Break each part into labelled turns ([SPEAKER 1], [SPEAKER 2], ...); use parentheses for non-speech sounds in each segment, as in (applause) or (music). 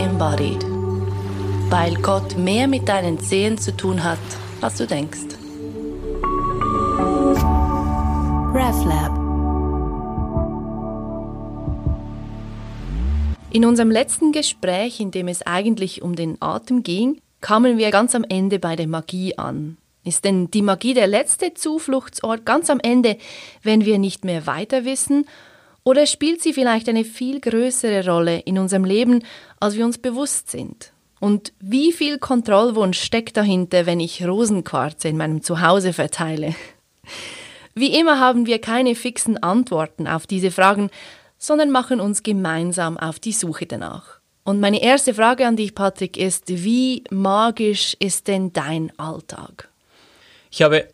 [SPEAKER 1] embodied. Weil Gott mehr mit deinen Zehen zu tun hat, als du denkst. RefLab In unserem letzten Gespräch, in dem es eigentlich um den Atem ging, kamen wir ganz am Ende bei der Magie an. Ist denn die Magie der letzte Zufluchtsort ganz am Ende, wenn wir nicht mehr weiter wissen? Oder spielt sie vielleicht eine viel größere Rolle in unserem Leben, als wir uns bewusst sind? Und wie viel Kontrollwunsch steckt dahinter, wenn ich Rosenquarze in meinem Zuhause verteile? Wie immer haben wir keine fixen Antworten auf diese Fragen, sondern machen uns gemeinsam auf die Suche danach. Und meine erste Frage an dich, Patrick, ist, wie magisch ist denn dein Alltag?
[SPEAKER 2] Ich habe,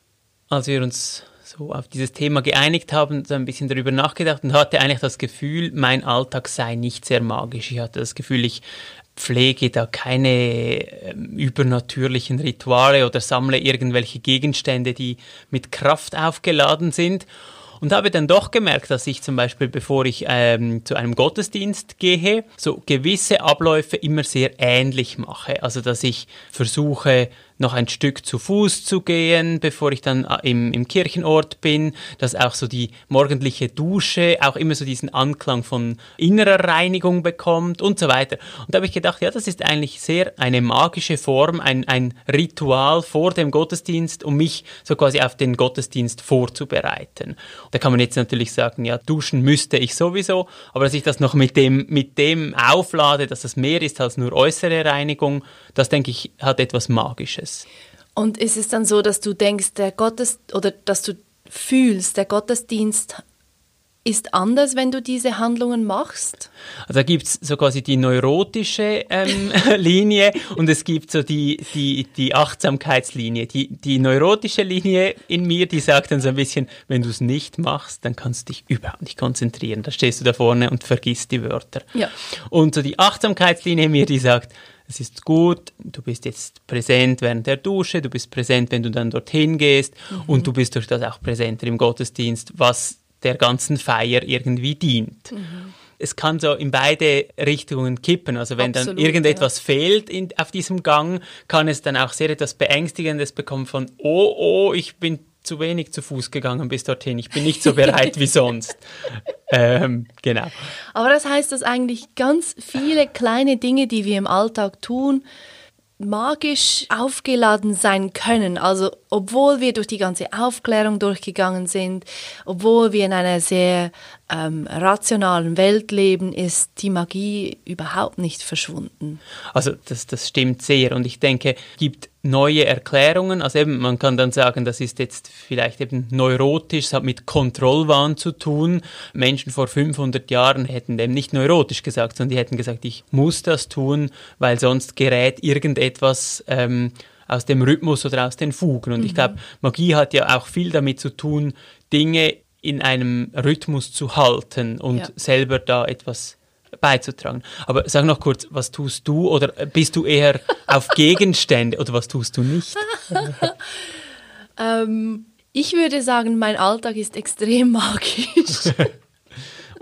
[SPEAKER 2] als wir uns so auf dieses Thema geeinigt haben, so ein bisschen darüber nachgedacht und hatte eigentlich das Gefühl, mein Alltag sei nicht sehr magisch. Ich hatte das Gefühl, ich pflege da keine äh, übernatürlichen Rituale oder sammle irgendwelche Gegenstände, die mit Kraft aufgeladen sind und habe dann doch gemerkt, dass ich zum Beispiel, bevor ich ähm, zu einem Gottesdienst gehe, so gewisse Abläufe immer sehr ähnlich mache. Also dass ich versuche, noch ein Stück zu Fuß zu gehen, bevor ich dann äh, im, im Kirchenort bin, dass auch so die morgendliche Dusche auch immer so diesen Anklang von innerer Reinigung bekommt und so weiter. Und da habe ich gedacht, ja, das ist eigentlich sehr eine magische Form, ein, ein Ritual vor dem Gottesdienst, um mich so quasi auf den Gottesdienst vorzubereiten. Da kann man jetzt natürlich sagen, ja, duschen müsste ich sowieso, aber dass ich das noch mit dem, mit dem auflade, dass das mehr ist als nur äußere Reinigung, das denke ich, hat etwas Magisches.
[SPEAKER 1] Und ist es dann so, dass du denkst, der Gottes oder dass du fühlst, der Gottesdienst ist anders, wenn du diese Handlungen machst?
[SPEAKER 2] Also da gibt es so quasi die neurotische ähm, (laughs) Linie und es gibt so die, die, die Achtsamkeitslinie. Die, die neurotische Linie in mir, die sagt dann so ein bisschen, wenn du es nicht machst, dann kannst du dich überhaupt nicht konzentrieren. Da stehst du da vorne und vergisst die Wörter.
[SPEAKER 1] Ja.
[SPEAKER 2] Und so die Achtsamkeitslinie in mir, die sagt, es ist gut, du bist jetzt präsent während der Dusche, du bist präsent, wenn du dann dorthin gehst mhm. und du bist durch das auch präsenter im Gottesdienst, was der ganzen Feier irgendwie dient. Mhm. Es kann so in beide Richtungen kippen. Also wenn Absolut, dann irgendetwas ja. fehlt in, auf diesem Gang, kann es dann auch sehr etwas Beängstigendes bekommen von, oh, oh, ich bin zu wenig zu Fuß gegangen bis dorthin. Ich bin nicht so bereit wie sonst. (laughs) Ähm, genau.
[SPEAKER 1] Aber das heißt, dass eigentlich ganz viele kleine Dinge, die wir im Alltag tun, magisch aufgeladen sein können. Also obwohl wir durch die ganze Aufklärung durchgegangen sind, obwohl wir in einer sehr ähm, rationalen Welt leben, ist die Magie überhaupt nicht verschwunden.
[SPEAKER 2] Also das, das stimmt sehr und ich denke, es gibt neue Erklärungen. Also eben, man kann dann sagen, das ist jetzt vielleicht eben neurotisch, es hat mit Kontrollwahn zu tun. Menschen vor 500 Jahren hätten dem nicht neurotisch gesagt, sondern die hätten gesagt, ich muss das tun, weil sonst gerät irgendetwas ähm, aus dem Rhythmus oder aus den Fugen. Und mhm. ich glaube, Magie hat ja auch viel damit zu tun, Dinge in einem Rhythmus zu halten und ja. selber da etwas beizutragen. Aber sag noch kurz, was tust du oder bist du eher auf (laughs) Gegenstände oder was tust du nicht? (laughs)
[SPEAKER 1] ähm, ich würde sagen, mein Alltag ist extrem magisch. (laughs)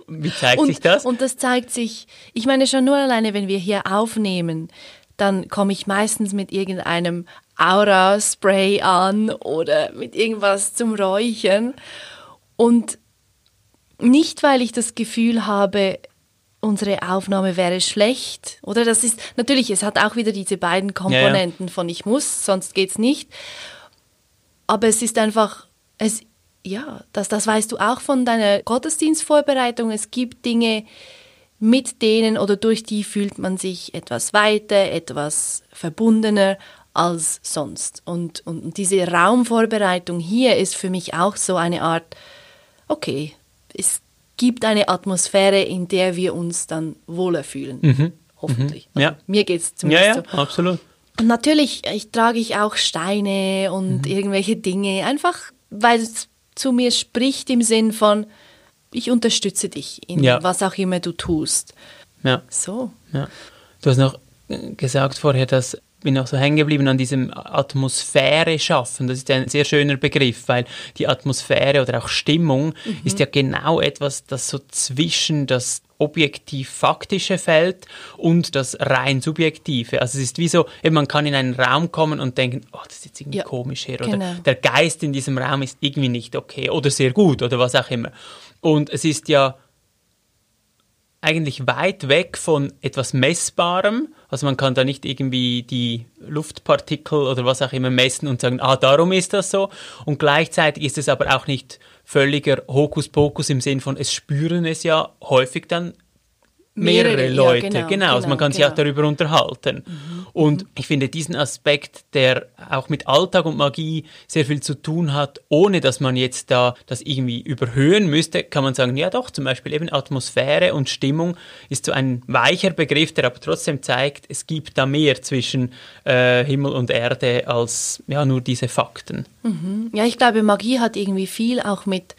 [SPEAKER 2] Wie zeigt
[SPEAKER 1] und,
[SPEAKER 2] sich das?
[SPEAKER 1] Und das zeigt sich, ich meine schon nur alleine, wenn wir hier aufnehmen, dann komme ich meistens mit irgendeinem Aura-Spray an oder mit irgendwas zum Räuchern. Und nicht, weil ich das Gefühl habe, unsere Aufnahme wäre schlecht, oder? Das ist natürlich, es hat auch wieder diese beiden Komponenten ja, ja. von ich muss, sonst geht's nicht. Aber es ist einfach, es, ja, das, das weißt du auch von deiner Gottesdienstvorbereitung. Es gibt Dinge, mit denen oder durch die fühlt man sich etwas weiter, etwas verbundener als sonst. Und, und diese Raumvorbereitung hier ist für mich auch so eine Art, okay, es gibt eine Atmosphäre, in der wir uns dann wohler fühlen. Mhm. Hoffentlich.
[SPEAKER 2] Mhm. Ja.
[SPEAKER 1] Also mir geht es zumindest
[SPEAKER 2] ja, ja, so. absolut.
[SPEAKER 1] Und natürlich ich, trage ich auch Steine und mhm. irgendwelche Dinge, einfach weil es zu mir spricht im Sinn von, ich unterstütze dich in ja. was auch immer du tust.
[SPEAKER 2] Ja.
[SPEAKER 1] So.
[SPEAKER 2] Ja. Du hast noch gesagt vorher, dass bin auch so hängen geblieben an diesem Atmosphäre schaffen. Das ist ein sehr schöner Begriff, weil die Atmosphäre oder auch Stimmung mhm. ist ja genau etwas, das so zwischen das objektiv faktische Feld und das rein subjektive. Also es ist wie so, eben man kann in einen Raum kommen und denken, oh, das ist jetzt irgendwie
[SPEAKER 1] Ja,
[SPEAKER 2] komisch hier oder
[SPEAKER 1] genau.
[SPEAKER 2] der Geist in diesem Raum ist irgendwie nicht okay oder sehr gut oder was auch immer. Und es ist ja eigentlich weit weg von etwas Messbarem. Also man kann da nicht irgendwie die Luftpartikel oder was auch immer messen und sagen, ah, darum ist das so. Und gleichzeitig ist es aber auch nicht völliger Hokuspokus im Sinn von, es spüren es ja häufig dann mehrere,
[SPEAKER 1] Mehrere, ja,
[SPEAKER 2] Leute.
[SPEAKER 1] genau,
[SPEAKER 2] genau, also man
[SPEAKER 1] genau,
[SPEAKER 2] kann sich auch
[SPEAKER 1] genau.
[SPEAKER 2] darüber unterhalten. Und ich finde diesen Aspekt, der auch mit Alltag und Magie sehr viel zu tun hat, ohne dass man jetzt da das irgendwie überhöhen müsste, kann man sagen, ja doch, zum Beispiel eben Atmosphäre und Stimmung ist so ein weicher Begriff, der aber trotzdem zeigt, es gibt da mehr zwischen äh, Himmel und Erde als ja nur diese Fakten.
[SPEAKER 1] Ja, ich glaube, Magie hat irgendwie viel auch mit,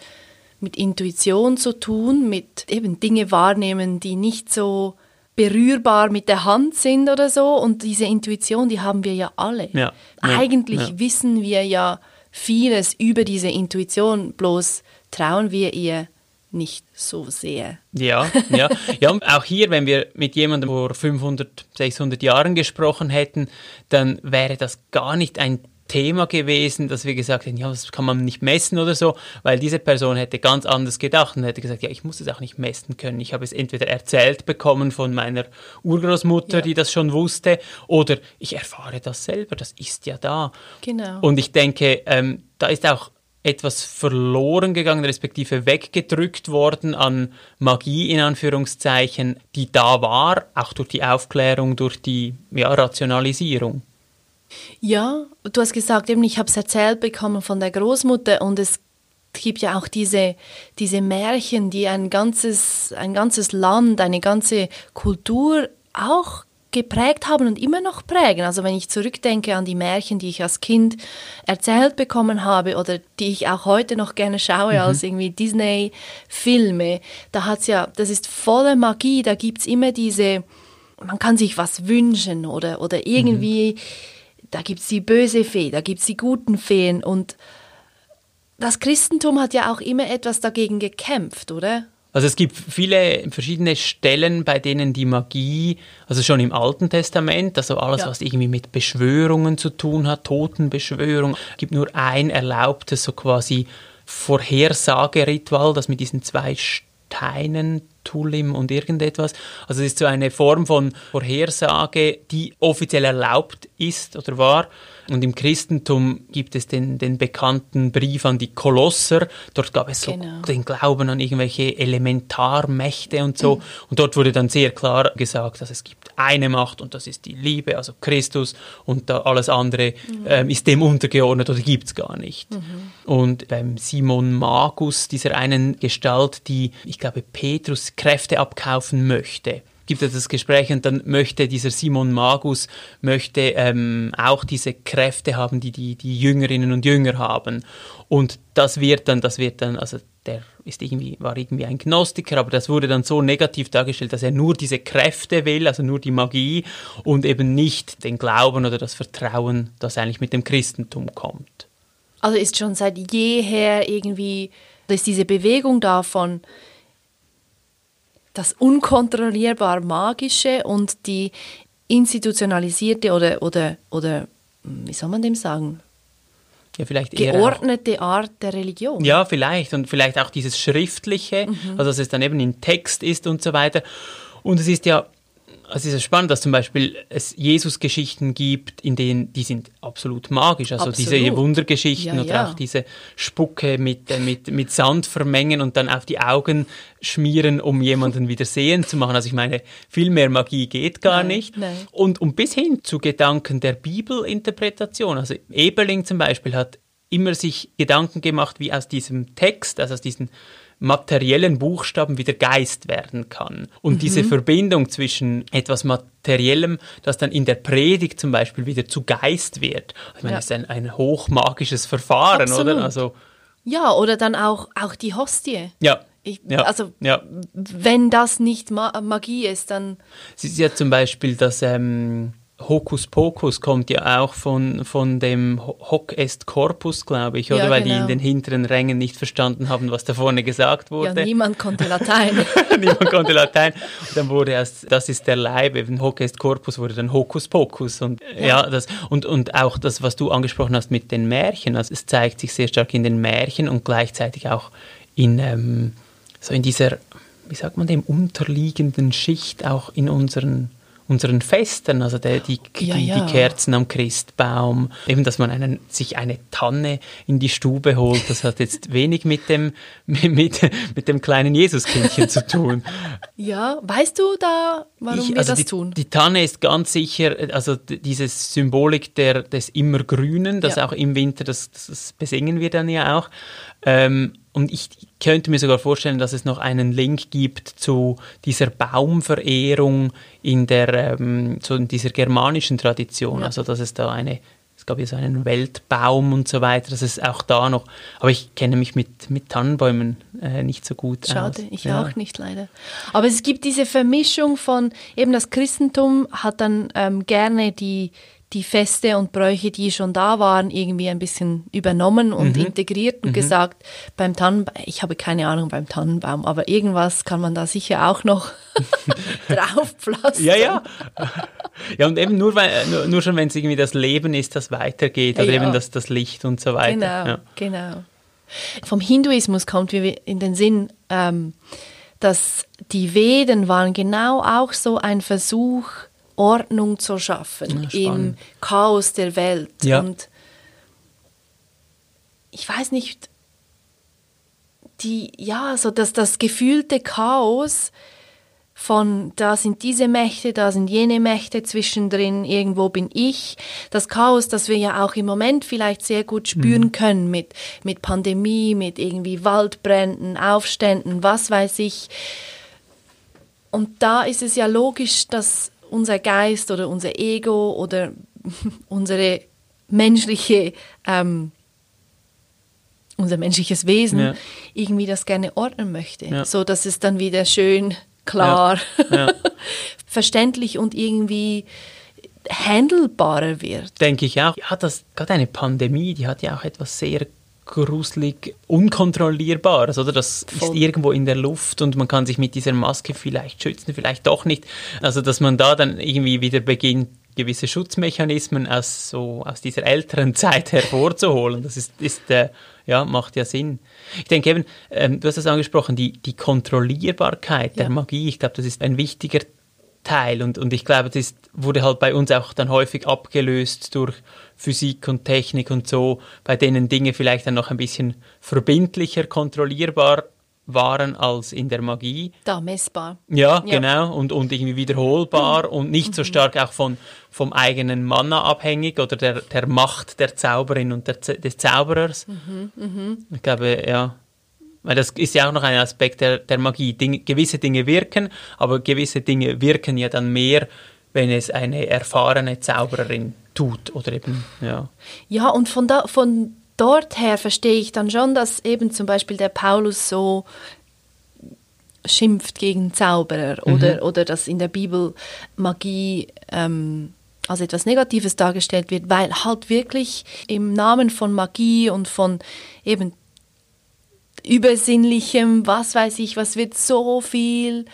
[SPEAKER 1] mit Intuition zu tun, mit eben Dinge wahrnehmen, die nicht so berührbar mit der Hand sind oder so. Und diese Intuition, die haben wir ja alle.
[SPEAKER 2] Ja,
[SPEAKER 1] Eigentlich
[SPEAKER 2] ja.
[SPEAKER 1] wissen wir ja vieles über diese Intuition, bloß trauen wir ihr nicht so sehr.
[SPEAKER 2] Ja, ja. ja, und auch hier, wenn wir mit jemandem vor 500, 600 Jahren gesprochen hätten, dann wäre das gar nicht ein Thema gewesen, dass wir gesagt hätten, ja, das kann man nicht messen oder so, weil diese Person hätte ganz anders gedacht und hätte gesagt, ja, ich muss es auch nicht messen können. Ich habe es entweder erzählt bekommen von meiner Urgroßmutter,
[SPEAKER 1] Ja.
[SPEAKER 2] die das schon wusste, oder ich erfahre das selber, das ist ja da.
[SPEAKER 1] Genau.
[SPEAKER 2] Und ich denke, ähm, da ist auch etwas verloren gegangen, respektive weggedrückt worden an Magie in Anführungszeichen, die da war, auch durch die Aufklärung, durch die ja, Rationalisierung.
[SPEAKER 1] Ja, du hast gesagt, eben, ich habe es erzählt bekommen von der Großmutter und es gibt ja auch diese, diese Märchen, die ein ganzes, ein ganzes Land, eine ganze Kultur auch geprägt haben und immer noch prägen. Also wenn ich zurückdenke an die Märchen, die ich als Kind erzählt bekommen habe oder die ich auch heute noch gerne schaue als irgendwie Disney-Filme, da hat's ja, das ist voller Magie, da gibt's immer diese, man kann sich was wünschen oder, oder irgendwie, da gibt's die böse Fee, da gibt's die guten Feen und das Christentum hat ja auch immer etwas dagegen gekämpft, oder?
[SPEAKER 2] Also es gibt viele verschiedene Stellen, bei denen die Magie, also schon im Alten Testament, also alles,
[SPEAKER 1] Ja.
[SPEAKER 2] was irgendwie mit Beschwörungen zu tun hat, Totenbeschwörung, gibt nur ein erlaubtes, so quasi Vorhersageritual, das mit diesen zwei Steinen, Tulim und irgendetwas. Also es ist so eine Form von Vorhersage, die offiziell erlaubt ist oder war. Und im Christentum gibt es den, den bekannten Brief an die Kolosser. Dort gab es so
[SPEAKER 1] Genau.
[SPEAKER 2] den Glauben an irgendwelche Elementarmächte und so. Und dort wurde dann sehr klar gesagt, dass es gibt eine Macht und das ist die Liebe, also Christus und da alles andere ähm, ist dem untergeordnet oder gibt es gar nicht. Und beim Simon Magus, dieser einen Gestalt, die, ich glaube, Petrus Kräfte abkaufen möchte, gibt es das Gespräch und dann möchte dieser Simon Magus möchte ähm, auch diese Kräfte haben, die, die die Jüngerinnen und Jünger haben. Und das wird dann, das wird dann, also der ist irgendwie, war irgendwie ein Gnostiker, aber das wurde dann so negativ dargestellt, dass er nur diese Kräfte will, also nur die Magie und eben nicht den Glauben oder das Vertrauen, das eigentlich mit dem Christentum kommt.
[SPEAKER 1] Also ist schon seit jeher irgendwie, ist diese Bewegung davon, das unkontrollierbar Magische und die institutionalisierte oder, oder, oder wie soll man dem sagen,
[SPEAKER 2] Ja, vielleicht eher auch-
[SPEAKER 1] geordnete Art der Religion.
[SPEAKER 2] Ja, vielleicht. Und vielleicht auch dieses Schriftliche, also dass es dann eben in Text ist und so weiter. Und es ist ja, es ist spannend, dass zum Beispiel es Jesus-Geschichten gibt, in denen, die sind absolut magisch. Also diese
[SPEAKER 1] Absolut.
[SPEAKER 2] Wundergeschichten
[SPEAKER 1] Ja,
[SPEAKER 2] oder
[SPEAKER 1] ja.
[SPEAKER 2] auch diese Spucke mit, äh, mit, mit Sand vermengen und dann auf die Augen schmieren, um jemanden wieder sehen zu machen. Also ich meine, viel mehr Magie geht gar
[SPEAKER 1] Nein,
[SPEAKER 2] nicht.
[SPEAKER 1] nein.
[SPEAKER 2] Und, und bis hin zu Gedanken der Bibelinterpretation. Also Eberling zum Beispiel hat immer sich Gedanken gemacht, wie aus diesem Text, also aus diesen materiellen Buchstaben wieder Geist werden kann. Und diese Verbindung zwischen etwas Materiellem, das dann in der Predigt zum Beispiel wieder zu Geist wird. Ich meine,
[SPEAKER 1] Ja.
[SPEAKER 2] das ist ein, ein hochmagisches Verfahren,
[SPEAKER 1] Absolut.
[SPEAKER 2] oder? Also,
[SPEAKER 1] Ja, oder dann auch, auch die Hostie.
[SPEAKER 2] ja.
[SPEAKER 1] Ich,
[SPEAKER 2] ja,
[SPEAKER 1] Also,
[SPEAKER 2] ja.
[SPEAKER 1] wenn das nicht Ma Magie ist, dann
[SPEAKER 2] Es ist ja zum Beispiel, dass ähm, Hokuspokus kommt ja auch von, von dem Hoc est Corpus, glaube ich, oder? Ja, Weil die in genau. den hinteren Rängen nicht verstanden haben, was da vorne gesagt wurde.
[SPEAKER 1] Ja, niemand konnte Latein. (laughs)
[SPEAKER 2] niemand konnte Latein. Und dann wurde erst, das ist der Leib, eben Hoc est Corpus wurde dann Hokuspokus. Und, ja. ja. das, und, und auch das, was du angesprochen hast mit den Märchen, also es zeigt sich sehr stark in den Märchen und gleichzeitig auch in, ähm, so in dieser, wie sagt man dem, unterliegenden Schicht auch in unseren unseren Festen, also der, die, ja, die, ja. die, Kerzen am Christbaum, eben, dass man einen, sich eine Tanne in die Stube holt, das hat jetzt (laughs) wenig mit dem, mit, mit dem kleinen Jesuskindchen zu tun.
[SPEAKER 1] Ja, weißt du da, warum ich, wir
[SPEAKER 2] also
[SPEAKER 1] das
[SPEAKER 2] die,
[SPEAKER 1] tun?
[SPEAKER 2] Die Tanne ist ganz sicher, also diese Symbolik der, des Immergrünen, das ja. auch im Winter, das, das besingen wir dann ja auch. Ähm, und ich könnte mir sogar vorstellen, dass es noch einen Link gibt zu dieser Baumverehrung in der ähm, so in dieser germanischen Tradition. Ja. Also dass es da eine es gab ja so einen Weltbaum und so weiter, dass es auch da noch, aber ich kenne mich mit, mit Tannenbäumen äh, nicht so gut
[SPEAKER 1] Schade,
[SPEAKER 2] aus.
[SPEAKER 1] ich ja. auch nicht leider. Aber es gibt diese Vermischung von, eben das Christentum hat dann ähm, gerne die, die Feste und Bräuche, die schon da waren, irgendwie ein bisschen übernommen und mhm. integriert und mhm. gesagt, beim Tannenbaum, ich habe keine Ahnung beim Tannenbaum, aber irgendwas kann man da sicher auch noch (laughs) draufpflastern.
[SPEAKER 2] Ja, ja. Ja, und eben nur, weil, nur, nur schon, wenn es irgendwie das Leben ist, das weitergeht, oder ja. eben das, das Licht und so weiter.
[SPEAKER 1] Genau,
[SPEAKER 2] ja.
[SPEAKER 1] genau. Vom Hinduismus kommt mir in den Sinn, ähm, dass die Veden waren genau auch so ein Versuch, Ordnung zu schaffen ja, im Chaos der Welt. Ja. Und ich weiß nicht, die, ja, so dass das gefühlte Chaos von da sind diese Mächte, da sind jene Mächte zwischendrin, irgendwo bin ich. Das Chaos, das wir ja auch im Moment vielleicht sehr gut spüren mhm. können mit, mit Pandemie, mit irgendwie Waldbränden, Aufständen, was weiß ich. Und da ist es ja logisch, dass unser Geist oder unser Ego oder (laughs) unsere menschliche, ähm, unser menschliches Wesen ja. irgendwie das gerne ordnen möchte, ja. so dass es dann wieder schön klar, ja. (laughs) verständlich und irgendwie handelbarer wird.
[SPEAKER 2] Denke ich auch. Ja, das gerade eine Pandemie, die hat ja auch etwas sehr gruselig Unkontrollierbares, oder? Das Voll. ist irgendwo in der Luft und man kann sich mit dieser Maske vielleicht schützen, vielleicht doch nicht. Also, dass man da dann irgendwie wieder beginnt, gewisse Schutzmechanismen aus, so, aus dieser älteren (laughs) Zeit hervorzuholen. Das ist, ist äh, ja, macht ja Sinn. Ich denke eben, ähm, du hast das angesprochen, die, die Kontrollierbarkeit der ja. Magie, ich glaube, das ist ein wichtiger Teil und, und ich glaube, das wurde halt bei uns auch dann häufig abgelöst durch Physik und Technik und so, bei denen Dinge vielleicht dann noch ein bisschen verbindlicher kontrollierbar waren als in der Magie.
[SPEAKER 1] Da messbar.
[SPEAKER 2] Ja, ja. genau. Und, und irgendwie wiederholbar mhm. und nicht so mhm. stark auch von, vom eigenen Mana abhängig oder der, der Macht der Zauberin und der, des Zauberers. Mhm. Mhm. Ich glaube, ja. Weil das ist ja auch noch ein Aspekt der, der Magie. Dinge, gewisse Dinge wirken, aber gewisse Dinge wirken ja dann mehr, wenn es eine erfahrene Zaubererin tut oder eben, ja.
[SPEAKER 1] Ja, und von, da, von dort her verstehe ich dann schon, dass eben zum Beispiel der Paulus so schimpft gegen Zauberer mhm. oder, oder dass in der Bibel Magie ähm, als etwas Negatives dargestellt wird, weil halt wirklich im Namen von Magie und von eben Übersinnlichem, was weiß ich, was wird so viel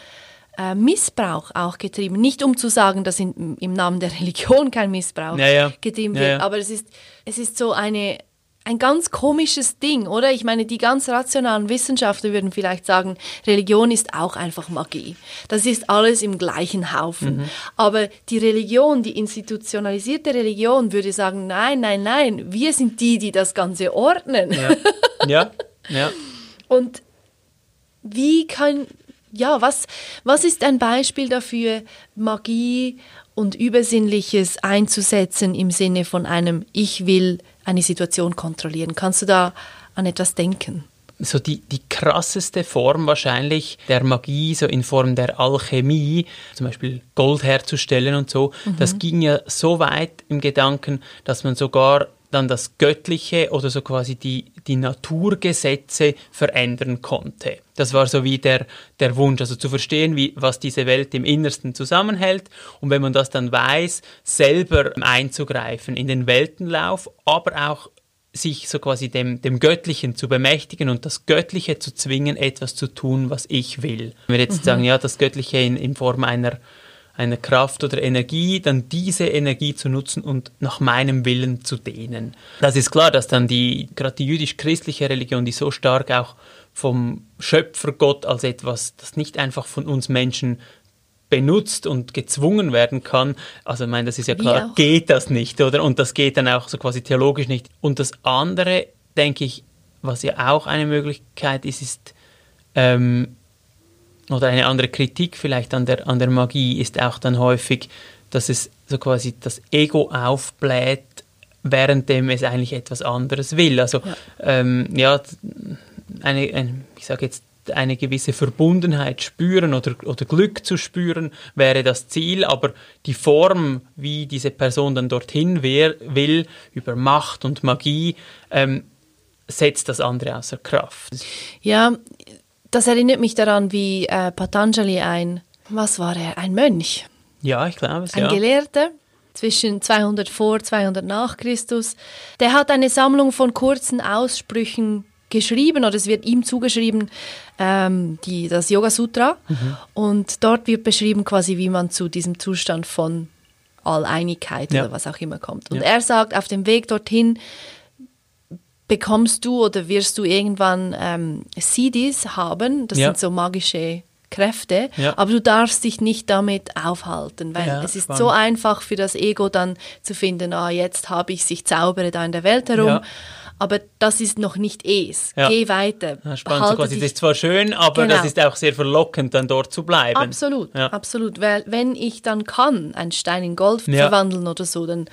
[SPEAKER 1] äh, Missbrauch auch getrieben. Nicht um zu sagen, dass in, im Namen der Religion kein Missbrauch ja, ja. getrieben wird, ja, aber es ist, es ist so eine, ein ganz komisches Ding, oder? Ich meine, die ganz rationalen Wissenschaftler würden vielleicht sagen, Religion ist auch einfach Magie. Das ist alles im gleichen Haufen. Mhm. Aber die Religion, die institutionalisierte Religion würde sagen, nein, nein, nein, wir sind die, die das Ganze ordnen.
[SPEAKER 2] Ja, ja. ja. (laughs)
[SPEAKER 1] Und wie kann, ja, was, was ist ein Beispiel dafür, Magie und Übersinnliches einzusetzen im Sinne von einem Ich will eine Situation kontrollieren? Kannst du da an etwas denken?
[SPEAKER 2] so die, die krasseste Form wahrscheinlich der Magie, so in Form der Alchemie, zum Beispiel Gold herzustellen und so, mhm. das ging ja so weit im Gedanken, dass man sogar dann das Göttliche oder so quasi die, die Naturgesetze verändern konnte. Das war so wie der, der Wunsch, also zu verstehen, wie, was diese Welt im Innersten zusammenhält und wenn man das dann weiß, selber einzugreifen in den Weltenlauf, aber auch sich so quasi dem, dem Göttlichen zu bemächtigen und das Göttliche zu zwingen, etwas zu tun, was ich will. Wenn wir jetzt mhm. sagen, ja, das Göttliche in, in Form einer einer Kraft oder Energie, dann diese Energie zu nutzen und nach meinem Willen zu dehnen. Das ist klar, dass dann die, gerade die jüdisch-christliche Religion, die so stark auch vom Schöpfergott als etwas, das nicht einfach von uns Menschen benutzt und gezwungen werden kann. Also ich meine, das ist ja klar, geht das nicht, oder? Und das geht dann auch so quasi theologisch nicht. Und das andere, denke ich, was ja auch eine Möglichkeit ist, ist ähm, oder eine andere Kritik vielleicht an der, an der Magie ist auch dann häufig, dass es so quasi das Ego aufbläht, währenddem es eigentlich etwas anderes will. Also ja, ähm, ja eine, ein, ich sage jetzt eine gewisse Verbundenheit spüren oder, oder Glück zu spüren, wäre das Ziel, aber die Form, wie diese Person dann dorthin wär, will, über Macht und Magie, ähm, setzt das andere außer Kraft.
[SPEAKER 1] Ja, das erinnert mich daran, wie äh, Patanjali ein, was war er, ein Mönch?
[SPEAKER 2] Ja, ich glaube es,
[SPEAKER 1] Ein
[SPEAKER 2] ja.
[SPEAKER 1] Gelehrter zwischen 200 vor, 200 nach Christus. Der hat eine Sammlung von kurzen Aussprüchen geschrieben oder es wird ihm zugeschrieben, ähm, die, das Yoga Sutra. Mhm. Und dort wird beschrieben quasi, wie man zu diesem Zustand von Alleinigkeit ja. oder was auch immer kommt. Und ja. er sagt, auf dem Weg dorthin bekommst du oder wirst du irgendwann ähm, CDs haben. Das ja. sind so magische Kräfte, ja. aber du darfst dich nicht damit aufhalten, weil ja, es ist spannend. so einfach für das Ego dann zu finden, ah, jetzt habe ich sich zaubere da in der Welt herum. Ja. Aber das ist noch nicht es. Geh weiter.
[SPEAKER 2] Ja, spannend. So quasi, das ist zwar schön, aber genau. das ist auch sehr verlockend, dann dort zu bleiben.
[SPEAKER 1] Absolut, absolut. Weil wenn ich dann kann, einen Stein in Gold verwandeln oder so, dann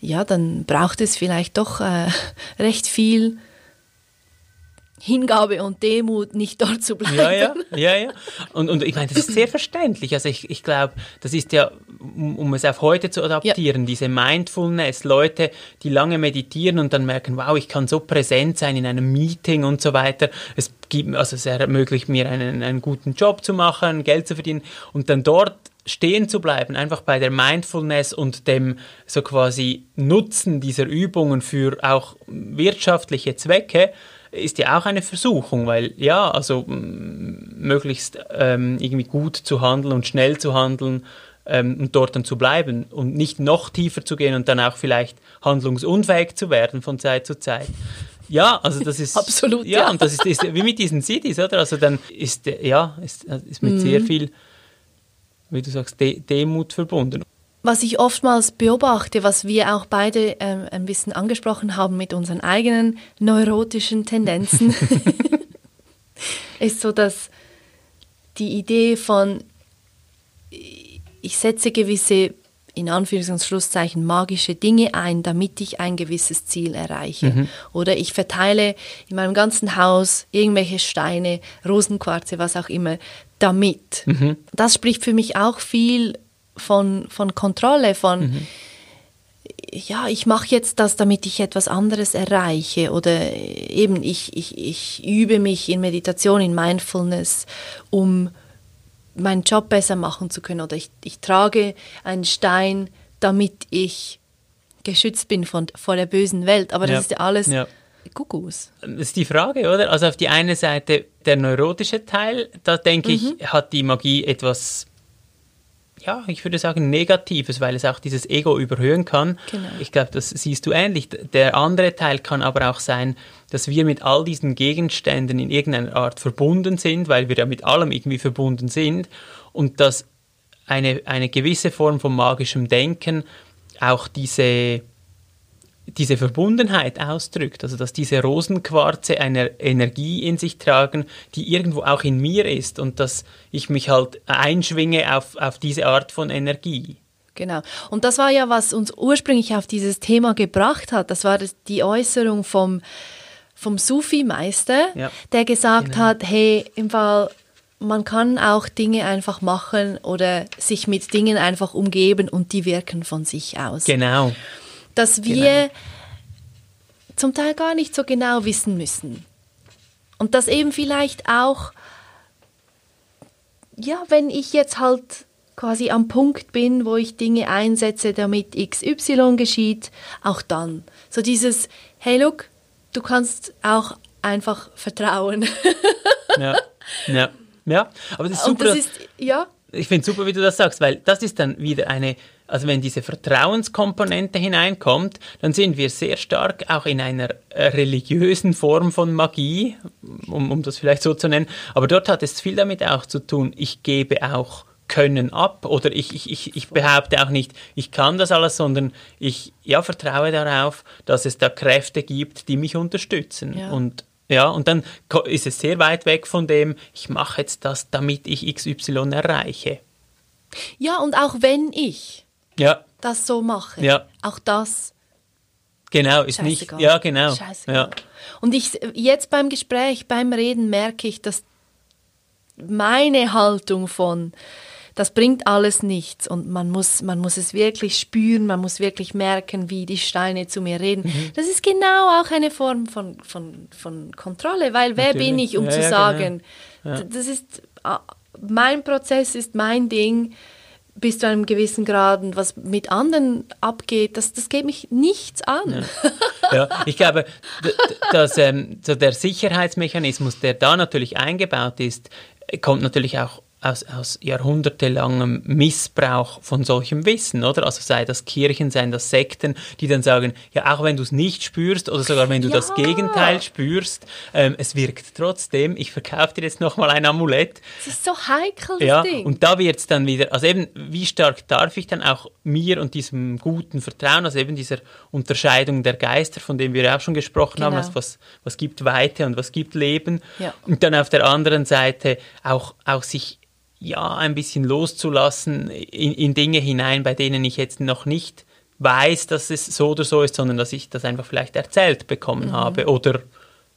[SPEAKER 1] ja, dann braucht es vielleicht doch äh, (laughs) recht viel Hingabe und Demut, nicht dort zu bleiben.
[SPEAKER 2] Ja, ja, ja, ja. Und, und ich meine, das ist sehr (laughs) verständlich. Also ich, ich glaube, das ist ja, um, um, es auf heute zu adaptieren, ja. diese Mindfulness, Leute, die lange meditieren und dann merken, wow, ich kann so präsent sein in einem Meeting und so weiter. Es gibt, also es ermöglicht mir einen, einen guten Job zu machen, Geld zu verdienen und dann dort stehen zu bleiben, einfach bei der Mindfulness und dem so quasi Nutzen dieser Übungen für auch wirtschaftliche Zwecke, ist ja auch eine Versuchung, weil ja, also möglichst ähm, irgendwie gut zu handeln und schnell zu handeln ähm, und dort dann zu bleiben und nicht noch tiefer zu gehen und dann auch vielleicht handlungsunfähig zu werden von Zeit zu Zeit. Ja, also das ist (laughs)
[SPEAKER 1] absolut
[SPEAKER 2] ja, ja. und das ist, ist, wie mit diesen Cities, oder? Also dann ist ja ist, ist mit mhm. sehr viel wie du sagst, De Demut verbunden.
[SPEAKER 1] Was ich oftmals beobachte, was wir auch beide ähm, ein bisschen angesprochen haben mit unseren eigenen neurotischen Tendenzen, (laughs) (laughs) ist so, dass die Idee von, ich setze gewisse, in Anführungs- und Schlusszeichen, magische Dinge ein, damit ich ein gewisses Ziel erreiche. Mhm. Oder ich verteile in meinem ganzen Haus irgendwelche Steine, Rosenquarze, was auch immer, damit. Mhm. Das spricht für mich auch viel von, von Kontrolle, von mhm. ja, ich mache jetzt das, damit ich etwas anderes erreiche oder eben ich, ich, ich übe mich in Meditation, in Mindfulness, um meinen Job besser machen zu können oder ich, ich trage einen Stein, damit ich geschützt bin von, vor der bösen Welt. Aber das ja. ist ja alles ja. Kuckucks.
[SPEAKER 2] Das ist die Frage, oder? Also auf die eine Seite der neurotische Teil, da denke mhm. ich, hat die Magie etwas, ja, ich würde sagen Negatives, weil es auch dieses Ego überhöhen kann. Genau. Ich glaube, das siehst du ähnlich. Der andere Teil kann aber auch sein, dass wir mit all diesen Gegenständen in irgendeiner Art verbunden sind, weil wir ja mit allem irgendwie verbunden sind und dass eine, eine gewisse Form von magischem Denken auch diese diese Verbundenheit ausdrückt, also dass diese Rosenquarze eine Energie in sich tragen, die irgendwo auch in mir ist und dass ich mich halt einschwinge auf, auf diese Art von Energie.
[SPEAKER 1] Genau. Und das war ja, was uns ursprünglich auf dieses Thema gebracht hat. Das war die Äußerung vom, vom Sufi-Meister, ja, der gesagt genau. hat, hey, im Fall, man kann auch Dinge einfach machen oder sich mit Dingen einfach umgeben und die wirken von sich aus.
[SPEAKER 2] Genau
[SPEAKER 1] dass wir zum Teil gar nicht so genau wissen müssen. Und das eben vielleicht auch, ja, wenn ich jetzt halt quasi am Punkt bin, wo ich Dinge einsetze, damit XY geschieht, auch dann. So dieses, hey, look, du kannst auch einfach vertrauen.
[SPEAKER 2] ja, ja, ja. Aber das ist super.
[SPEAKER 1] Das ist, ja.
[SPEAKER 2] Ich finde super, wie du das sagst, weil das ist dann wieder eine, also wenn diese Vertrauenskomponente hineinkommt, dann sind wir sehr stark auch in einer äh, religiösen Form von Magie, um, um das vielleicht so zu nennen. Aber dort hat es viel damit auch zu tun, ich gebe auch können ab oder ich, ich, ich, ich behaupte auch nicht, ich kann das alles, sondern ich ja, vertraue darauf, dass es da Kräfte gibt, die mich unterstützen. Ja. Und ja, und dann ist es sehr weit weg von dem, ich mache jetzt das, damit ich XY erreiche.
[SPEAKER 1] Ja, und auch wenn ich
[SPEAKER 2] ja.
[SPEAKER 1] das so mache,
[SPEAKER 2] ja.
[SPEAKER 1] auch das.
[SPEAKER 2] Genau, ist Scheißegal. nicht. Ja, genau. Ja.
[SPEAKER 1] Und ich jetzt beim Gespräch, beim Reden merke ich, dass meine Haltung von das bringt alles nichts und man muss, man muss es wirklich spüren, man muss wirklich merken, wie die Steine zu mir reden. Mhm. Das ist genau auch eine Form von, von, von Kontrolle, weil wer Natürlich. bin ich, um ja, zu ja, sagen, genau. ja. das ist, mein Prozess ist mein Ding bis zu einem gewissen Grad und was mit anderen abgeht, das, das geht mich nichts an.
[SPEAKER 2] Ja, (laughs) ja ich glaube, dass ähm, so der Sicherheitsmechanismus, der da natürlich eingebaut ist, kommt natürlich auch aus, aus jahrhundertelangem Missbrauch von solchem Wissen, oder? Also sei das Kirchen, seien das Sekten, die dann sagen, ja, auch wenn du es nicht spürst oder sogar wenn du ja. das Gegenteil spürst, ähm, es wirkt trotzdem, ich verkaufe dir jetzt nochmal ein Amulett.
[SPEAKER 1] Das ist so heikel, das
[SPEAKER 2] ja,
[SPEAKER 1] Ding.
[SPEAKER 2] Und da wird es dann wieder, also eben, wie stark darf ich dann auch mir und diesem guten Vertrauen, also eben dieser Unterscheidung der Geister, von dem wir auch schon gesprochen genau. haben, also was, was gibt Weite und was gibt Leben.
[SPEAKER 1] Ja.
[SPEAKER 2] Und dann auf der anderen Seite auch, auch sich ja, ein bisschen loszulassen in, in Dinge hinein, bei denen ich jetzt noch nicht weiß, dass es so oder so ist, sondern dass ich das einfach vielleicht erzählt bekommen mhm. habe oder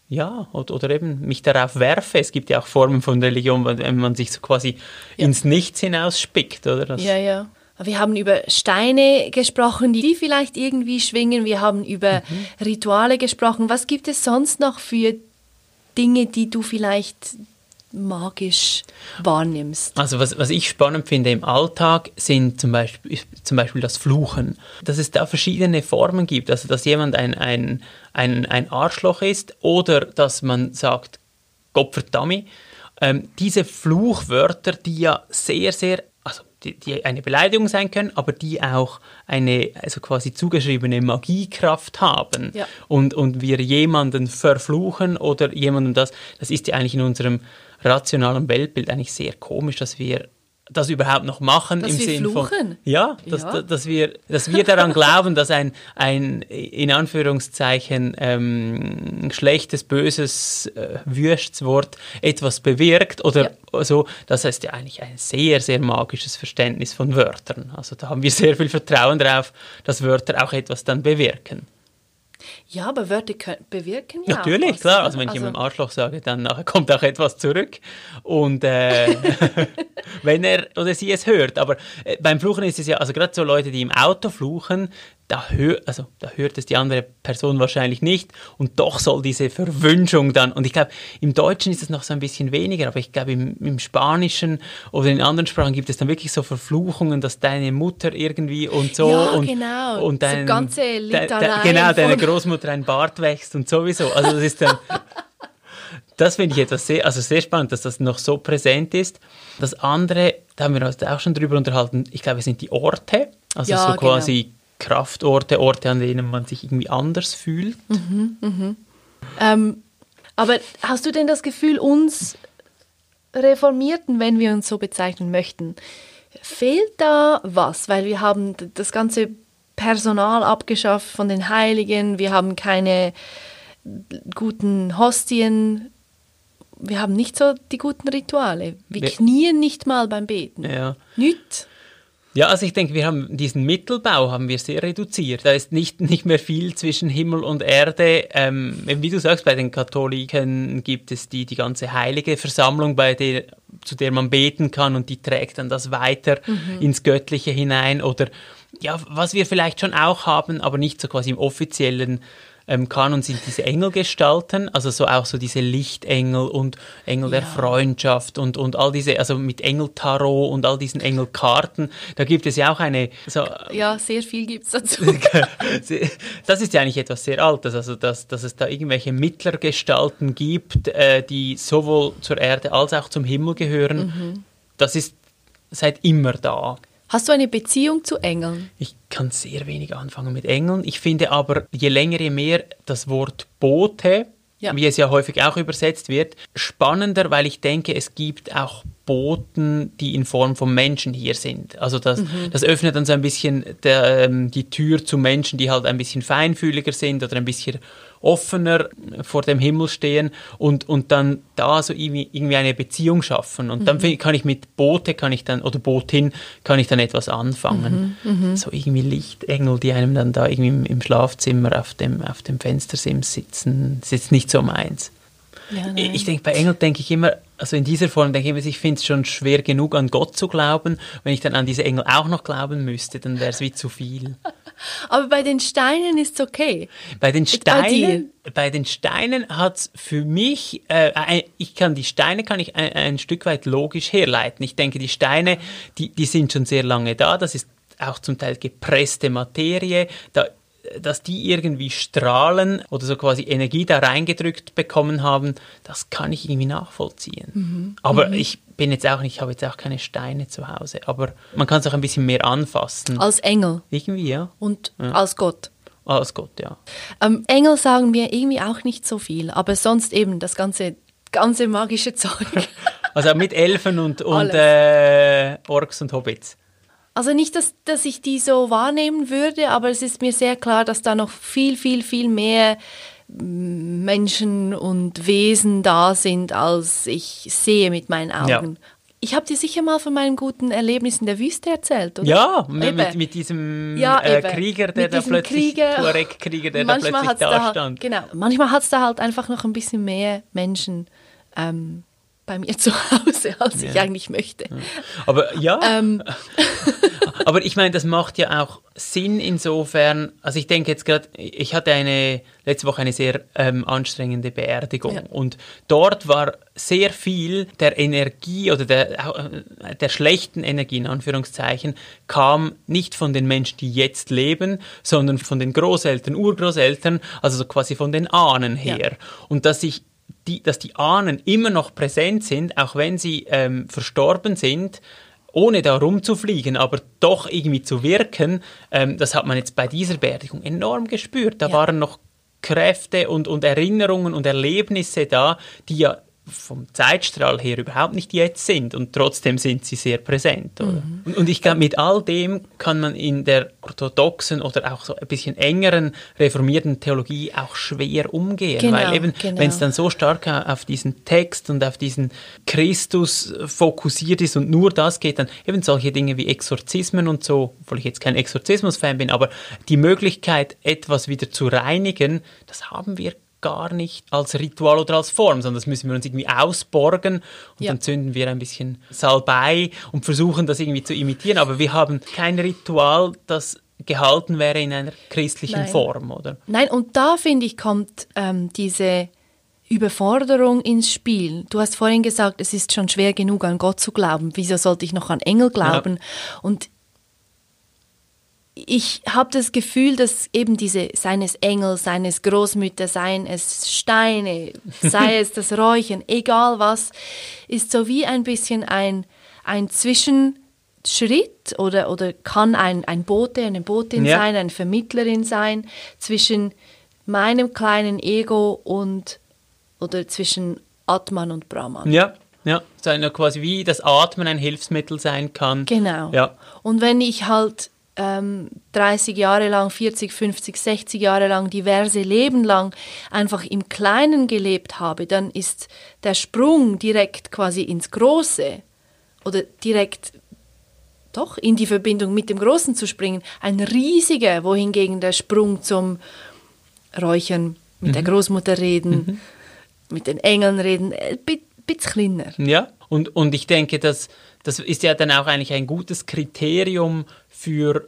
[SPEAKER 2] ja, oder, oder, eben mich darauf werfe. Es gibt ja auch Formen von Religion, wenn man sich so quasi ja. ins Nichts hinausspickt, oder? Das
[SPEAKER 1] ja, ja. Wir haben über Steine gesprochen, die vielleicht irgendwie schwingen. Wir haben über mhm. Rituale gesprochen. Was gibt es sonst noch für Dinge, die du vielleicht magisch wahrnimmst?
[SPEAKER 2] Also was, was ich spannend finde im Alltag sind zum Beispiel, zum Beispiel das Fluchen. Dass es da verschiedene Formen gibt. Also dass jemand ein, ein, ein, ein Arschloch ist oder dass man sagt, Gott verdammt. Ähm, diese Fluchwörter, die ja sehr, sehr die, die, eine Beleidigung sein können, aber die auch eine also quasi zugeschriebene Magiekraft haben
[SPEAKER 1] ja.
[SPEAKER 2] und, und wir jemanden verfluchen oder jemandem das, das ist ja eigentlich in unserem rationalen Weltbild eigentlich sehr komisch, dass wir das überhaupt noch machen
[SPEAKER 1] dass
[SPEAKER 2] im
[SPEAKER 1] Sinne von
[SPEAKER 2] ja, dass, ja. dass wir dass wir daran (laughs) glauben, dass ein ein in Anführungszeichen ähm, schlechtes böses äh, Würstswort etwas bewirkt oder ja. so, das heißt ja eigentlich ein sehr sehr magisches Verständnis von Wörtern. Also da haben wir sehr viel Vertrauen darauf, dass Wörter auch etwas dann bewirken.
[SPEAKER 1] Ja, aber Wörter können, bewirken ja
[SPEAKER 2] Natürlich, klar. Also wenn ich also, ihm Arschloch sage, dann kommt auch etwas zurück. Und äh, (laughs) (laughs) wenn er oder sie es hört. Aber äh, beim Fluchen ist es ja, also gerade so Leute, die im Auto fluchen, da, hör, also, da hört es die andere Person wahrscheinlich nicht und doch soll diese Verwünschung dann, und ich glaube, im Deutschen ist es noch so ein bisschen weniger, aber ich glaube, im, im, Spanischen oder in anderen Sprachen gibt es dann wirklich so Verfluchungen, dass deine Mutter irgendwie und so
[SPEAKER 1] ja,
[SPEAKER 2] und,
[SPEAKER 1] genau.
[SPEAKER 2] und dein,
[SPEAKER 1] so ganze de, de,
[SPEAKER 2] genau, deine Großmutter ein Bart wächst und sowieso. Also das ist dann. (laughs) das finde ich etwas sehr, also sehr spannend, dass das noch so präsent ist. Das andere, da haben wir uns auch schon drüber unterhalten, ich glaube, es sind die Orte. Also ja, so quasi genau Kraftorte, Orte, an denen man sich irgendwie anders fühlt.
[SPEAKER 1] Mhm, mhm. Ähm, aber hast du denn das Gefühl, uns Reformierten, wenn wir uns so bezeichnen möchten, fehlt da was? Weil wir haben das ganze Personal abgeschafft von den Heiligen, wir haben keine guten Hostien, wir haben nicht so die guten Rituale. Wir, wir knien nicht mal beim Beten.
[SPEAKER 2] Ja.
[SPEAKER 1] Nicht.
[SPEAKER 2] Ja, also ich denke, wir haben diesen Mittelbau haben wir sehr reduziert. Da ist nicht, nicht mehr viel zwischen Himmel und Erde. Ähm, wie du sagst, bei den Katholiken gibt es die, die ganze heilige Versammlung, bei der, zu der man beten kann und die trägt dann das weiter mhm. ins Göttliche hinein. Oder ja, was wir vielleicht schon auch haben, aber nicht so quasi im offiziellen ähm, Kanon sind diese Engelgestalten, also so auch so diese Lichtengel und Engel der Freundschaft und, und all diese, also mit Engeltarot und all diesen Engelkarten. Da gibt es ja auch eine. So,
[SPEAKER 1] Ja, sehr viel gibt es dazu. (laughs)
[SPEAKER 2] das ist ja eigentlich etwas sehr Altes, also dass, dass es da irgendwelche Mittlergestalten gibt, äh, die sowohl zur Erde als auch zum Himmel gehören. Das ist seit immer da.
[SPEAKER 1] Hast du eine Beziehung zu Engeln?
[SPEAKER 2] Ich kann sehr wenig anfangen mit Engeln. Ich finde aber, je länger, je mehr das Wort Bote,
[SPEAKER 1] Ja.
[SPEAKER 2] wie es ja häufig auch übersetzt wird, spannender, weil ich denke, es gibt auch Boten, die in Form von Menschen hier sind. Also das,
[SPEAKER 1] Mhm.
[SPEAKER 2] das öffnet dann so ein bisschen der, ähm, die Tür zu Menschen, die halt ein bisschen feinfühliger sind oder ein bisschen offener vor dem Himmel stehen und, und dann da so irgendwie, irgendwie eine Beziehung schaffen. Und
[SPEAKER 1] Mhm.
[SPEAKER 2] dann find- kann ich mit Boote, kann ich dann, oder Botin, kann ich dann etwas anfangen.
[SPEAKER 1] Mhm,
[SPEAKER 2] So irgendwie Lichtengel, die einem dann da irgendwie im, im Schlafzimmer auf dem, auf dem Fenstersims sitzen, ist jetzt nicht so meins.
[SPEAKER 1] Ja,
[SPEAKER 2] Ich denke, bei Engel denke ich immer, also in dieser Form denke ich immer, ich finde es schon schwer genug an Gott zu glauben. Wenn ich dann an diese Engel auch noch glauben müsste, dann wäre es wie zu viel. (laughs)
[SPEAKER 1] Aber bei den Steinen ist es okay.
[SPEAKER 2] Bei den? Steinen, bei den Steinen hat es für mich, äh, ich kann die Steine kann ich ein, ein Stück weit logisch herleiten. Ich denke, die Steine, die, die sind schon sehr lange da. Das ist auch zum Teil gepresste Materie. Da, dass die irgendwie strahlen oder so quasi Energie da reingedrückt bekommen haben, das kann ich irgendwie nachvollziehen.
[SPEAKER 1] Mhm.
[SPEAKER 2] Aber ich bin jetzt auch nicht, ich habe jetzt auch keine Steine zu Hause. Aber man kann es auch ein bisschen mehr anfassen.
[SPEAKER 1] Als Engel
[SPEAKER 2] Irgendwie, ja.
[SPEAKER 1] und als Gott.
[SPEAKER 2] Als Gott, ja.
[SPEAKER 1] Ähm, Engel sagen mir irgendwie auch nicht so viel, aber sonst eben das ganze, ganze magische (laughs) Zeug.
[SPEAKER 2] Also mit Elfen und, und äh, Orks und Hobbits.
[SPEAKER 1] Also nicht, dass, dass ich die so wahrnehmen würde, aber es ist mir sehr klar, dass da noch viel, viel, viel mehr Menschen und Wesen da sind, als ich sehe mit meinen Augen.
[SPEAKER 2] Ja.
[SPEAKER 1] Ich habe dir sicher mal von meinem guten Erlebnis in der Wüste erzählt, oder?
[SPEAKER 2] Ja, mit, mit, diesem
[SPEAKER 1] Ja,
[SPEAKER 2] äh. Krieger, der
[SPEAKER 1] Mit
[SPEAKER 2] da plötzlich,
[SPEAKER 1] Krieger.
[SPEAKER 2] Tuareg-Krieger, der da plötzlich da,
[SPEAKER 1] da,
[SPEAKER 2] stand.
[SPEAKER 1] Genau. Manchmal hat es da halt einfach noch ein bisschen mehr Menschen ähm, bei mir (laughs) zu Hause, als ich eigentlich möchte.
[SPEAKER 2] Aber ja,
[SPEAKER 1] Ähm, (laughs)
[SPEAKER 2] aber ich meine, das macht ja auch Sinn insofern, also ich denke jetzt gerade, ich hatte eine, letzte Woche eine sehr ähm, anstrengende Beerdigung
[SPEAKER 1] Ja.
[SPEAKER 2] und dort war sehr viel der Energie oder der, äh, der schlechten Energie in Anführungszeichen kam nicht von den Menschen, die jetzt leben, sondern von den Großeltern, Urgroßeltern, also so quasi von den Ahnen her. Und dass ich die, dass die Ahnen immer noch präsent sind, auch wenn sie ähm, verstorben sind, ohne da rumzufliegen, aber doch irgendwie zu wirken, ähm, das hat man jetzt bei dieser Beerdigung enorm gespürt. Da
[SPEAKER 1] Ja.
[SPEAKER 2] waren noch Kräfte und, und Erinnerungen und Erlebnisse da, die ja vom Zeitstrahl her überhaupt nicht jetzt sind und trotzdem sind sie sehr präsent.
[SPEAKER 1] Mhm.
[SPEAKER 2] Und, und ich glaube, mit all dem kann man in der orthodoxen oder auch so ein bisschen engeren reformierten Theologie auch schwer umgehen,
[SPEAKER 1] Genau,
[SPEAKER 2] weil eben,
[SPEAKER 1] genau.
[SPEAKER 2] wenn es dann so stark auf diesen Text und auf diesen Christus fokussiert ist und nur das geht, dann eben solche Dinge wie Exorzismen und so, obwohl ich jetzt kein Exorzismus-Fan bin, aber die Möglichkeit, etwas wieder zu reinigen, das haben wir gar nicht als Ritual oder als Form, sondern das müssen wir uns irgendwie ausborgen und
[SPEAKER 1] Ja.
[SPEAKER 2] dann zünden wir ein bisschen Salbei und versuchen das irgendwie zu imitieren, aber wir haben kein Ritual, das gehalten wäre in einer christlichen
[SPEAKER 1] Nein.
[SPEAKER 2] Form, oder?
[SPEAKER 1] Nein, und da finde ich, kommt ähm, diese Überforderung ins Spiel. Du hast vorhin gesagt, es ist schon schwer genug an Gott zu glauben. Wieso sollte ich noch an Engel glauben? Und ich habe das Gefühl, dass eben diese, seines Engels, seines Großmütter, seien es Steine, sei (laughs) es das Räuchern, egal was, ist so wie ein bisschen ein, ein Zwischenschritt oder, oder kann ein, ein Bote, eine Botin
[SPEAKER 2] Ja.
[SPEAKER 1] sein, eine Vermittlerin sein zwischen meinem kleinen Ego und oder zwischen Atman und Brahman.
[SPEAKER 2] Ja, ja, quasi wie das Atmen ein Hilfsmittel sein kann.
[SPEAKER 1] Genau.
[SPEAKER 2] Ja.
[SPEAKER 1] Und wenn ich halt ähm, 30 Jahre lang, 40, 50, 60 Jahre lang, diverse Leben lang einfach im Kleinen gelebt habe, dann ist der Sprung direkt quasi ins Große oder direkt doch in die Verbindung mit dem Großen zu springen, ein riesiger, wohingegen der Sprung zum Räuchern, mit der Großmutter reden, mit den Engeln reden, ein bi- bisschen kleiner.
[SPEAKER 2] Ja, und, und ich denke, dass das ist ja dann auch eigentlich ein gutes Kriterium für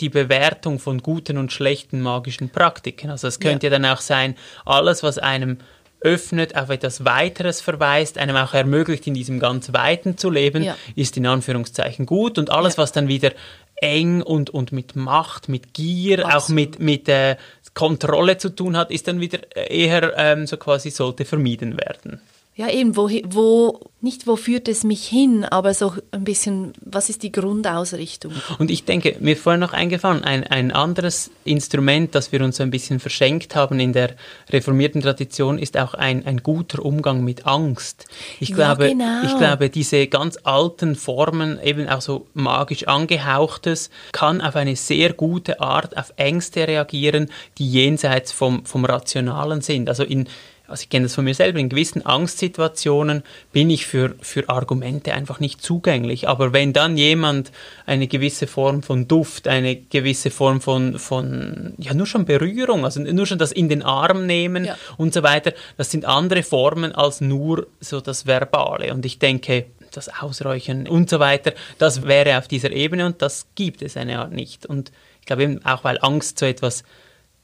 [SPEAKER 2] die Bewertung von guten und schlechten magischen Praktiken. Also es könnte ja. ja dann auch sein, alles, was einem öffnet, auf etwas Weiteres verweist, einem auch ermöglicht, in diesem ganz Weiten zu leben, ja. ist in Anführungszeichen gut. Und alles, ja. was dann wieder eng und, und mit Macht, mit Gier, Absolut. auch mit, mit äh, Kontrolle zu tun hat, ist dann wieder eher ähm, so quasi sollte vermieden werden
[SPEAKER 1] ja eben, wo, wo, nicht wo führt es mich hin, aber so ein bisschen, was ist die Grundausrichtung?
[SPEAKER 2] Und ich denke, mir vorhin noch eingefallen, ein, ein anderes Instrument, das wir uns so ein bisschen verschenkt haben in der reformierten Tradition, ist auch ein, ein guter Umgang mit Angst. Ich glaube, ja, genau. ich glaube, diese ganz alten Formen, eben auch so magisch angehauchtes, kann auf eine sehr gute Art auf Ängste reagieren, die jenseits vom, vom Rationalen sind. Also in, also ich kenne das von mir selber, in gewissen Angstsituationen bin ich für, für Argumente einfach nicht zugänglich. Aber wenn dann jemand eine gewisse Form von Duft, eine gewisse Form von, von ja nur schon Berührung, also nur schon das in den Arm nehmen ja. und so weiter, das sind andere Formen als nur so das Verbale. Und ich denke, das Ausräuchern und so weiter, das wäre auf dieser Ebene und das gibt es eine Art nicht. Und ich glaube eben auch, weil Angst so etwas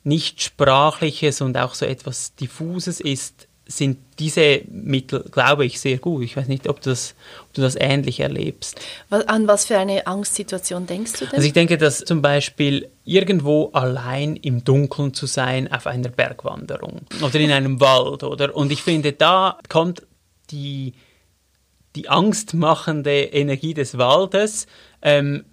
[SPEAKER 2] Nichtsprachliches und auch so etwas Diffuses ist, sind diese Mittel, glaube ich, sehr gut. Ich weiß nicht, ob, das, ob du das ähnlich erlebst.
[SPEAKER 1] An was für eine Angstsituation denkst du denn?
[SPEAKER 2] Also ich denke, dass zum Beispiel irgendwo allein im Dunkeln zu sein auf einer Bergwanderung oder in einem Wald, oder? Und ich finde, da kommt die, die angstmachende Energie des Waldes ähm,